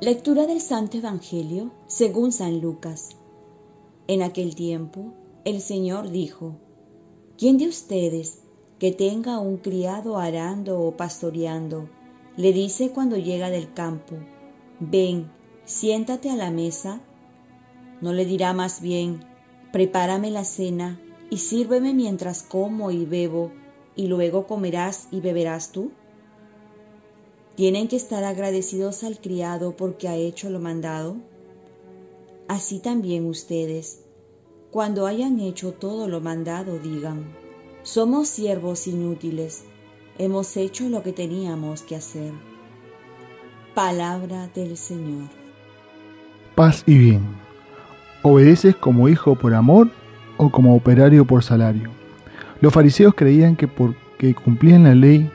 Lectura del Santo Evangelio según San Lucas. En aquel tiempo el Señor dijo, ¿quién de ustedes que tenga un criado arando o pastoreando, le dice cuando llega del campo, ven, siéntate a la mesa? ¿No le dirá más bien, prepárame la cena y sírveme mientras como y bebo, y luego comerás y beberás tú? ¿Tienen que estar agradecidos al criado porque ha hecho lo mandado? Así también ustedes, cuando hayan hecho todo lo mandado, digan, somos siervos inútiles, hemos hecho lo que teníamos que hacer. Palabra del Señor. Paz y bien. ¿Obedeces como hijo por amor o como operario por salario? Los fariseos creían que porque cumplían la ley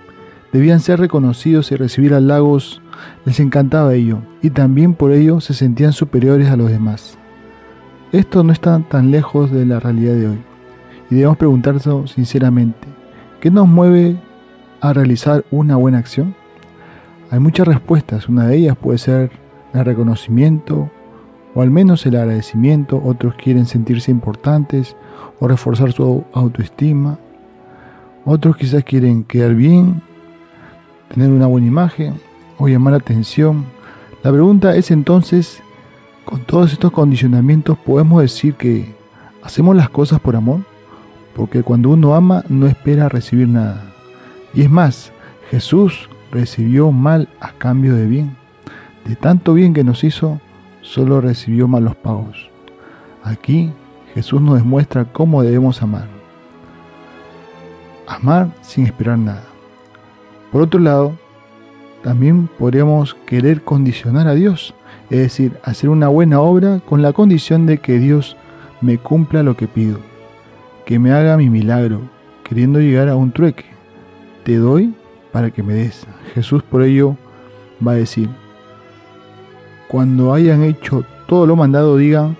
debían ser reconocidos y recibir halagos, les encantaba ello, y también por ello se sentían superiores a los demás. Esto no está tan lejos de la realidad de hoy, y debemos preguntarnos sinceramente, ¿qué nos mueve a realizar una buena acción? Hay muchas respuestas, una de ellas puede ser el reconocimiento, o al menos el agradecimiento, otros quieren sentirse importantes o reforzar su autoestima, otros quizás quieren quedar bien tener una buena imagen o llamar la atención. La pregunta es entonces, con todos estos condicionamientos, ¿podemos decir que hacemos las cosas por amor? Porque cuando uno ama no espera recibir nada. Y es más, Jesús recibió mal a cambio de bien. De tanto bien que nos hizo, solo recibió malos pagos. Aquí Jesús nos demuestra cómo debemos amar. Amar sin esperar nada. Por otro lado, también podríamos querer condicionar a Dios, es decir, hacer una buena obra con la condición de que Dios me cumpla lo que pido, que me haga mi milagro, queriendo llegar a un trueque. Te doy para que me des. Jesús por ello va a decir, cuando hayan hecho todo lo mandado, digan,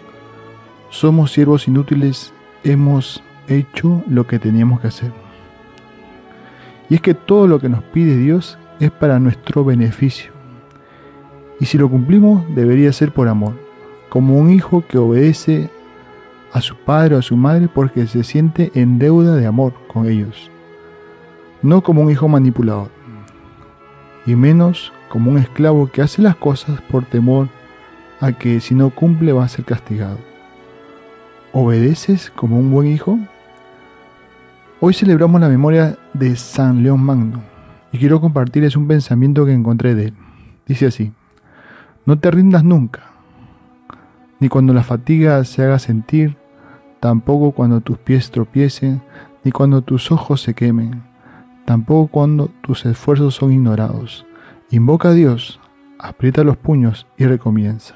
somos siervos inútiles, hemos hecho lo que teníamos que hacer. Y es que todo lo que nos pide Dios es para nuestro beneficio. Y si lo cumplimos, debería ser por amor, como un hijo que obedece a su padre o a su madre porque se siente en deuda de amor con ellos, no como un hijo manipulador, y menos como un esclavo que hace las cosas por temor a que si no cumple va a ser castigado. ¿Obedeces como un buen hijo? Hoy celebramos la memoria de San León Magno y quiero compartirles un pensamiento que encontré de él. Dice así, no te rindas nunca, ni cuando la fatiga se haga sentir, tampoco cuando tus pies tropiecen, ni cuando tus ojos se quemen, tampoco cuando tus esfuerzos son ignorados. Invoca a Dios, aprieta los puños y recomienza.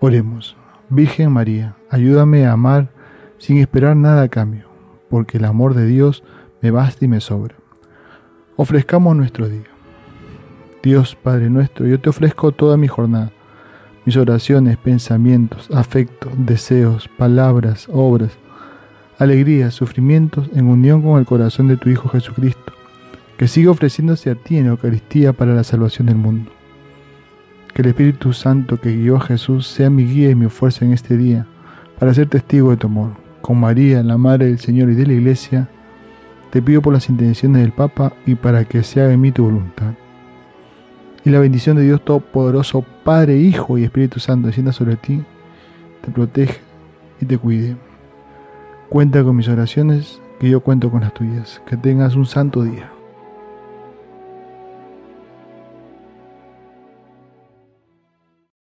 Oremos. Virgen María, ayúdame a amar sin esperar nada a cambio porque el amor de Dios me basta y me sobra. Ofrezcamos nuestro día. Dios Padre nuestro, yo te ofrezco toda mi jornada, mis oraciones, pensamientos, afectos, deseos, palabras, obras, alegrías, sufrimientos en unión con el corazón de tu Hijo Jesucristo, que siga ofreciéndose a ti en Eucaristía para la salvación del mundo. Que el Espíritu Santo que guió a Jesús sea mi guía y mi fuerza en este día, para ser testigo de tu amor con María, la Madre del Señor y de la Iglesia, te pido por las intenciones del Papa y para que se haga en mí tu voluntad. Y la bendición de Dios Todopoderoso, Padre, Hijo y Espíritu Santo, descienda sobre ti, te proteja y te cuide. Cuenta con mis oraciones, que yo cuento con las tuyas. Que tengas un santo día.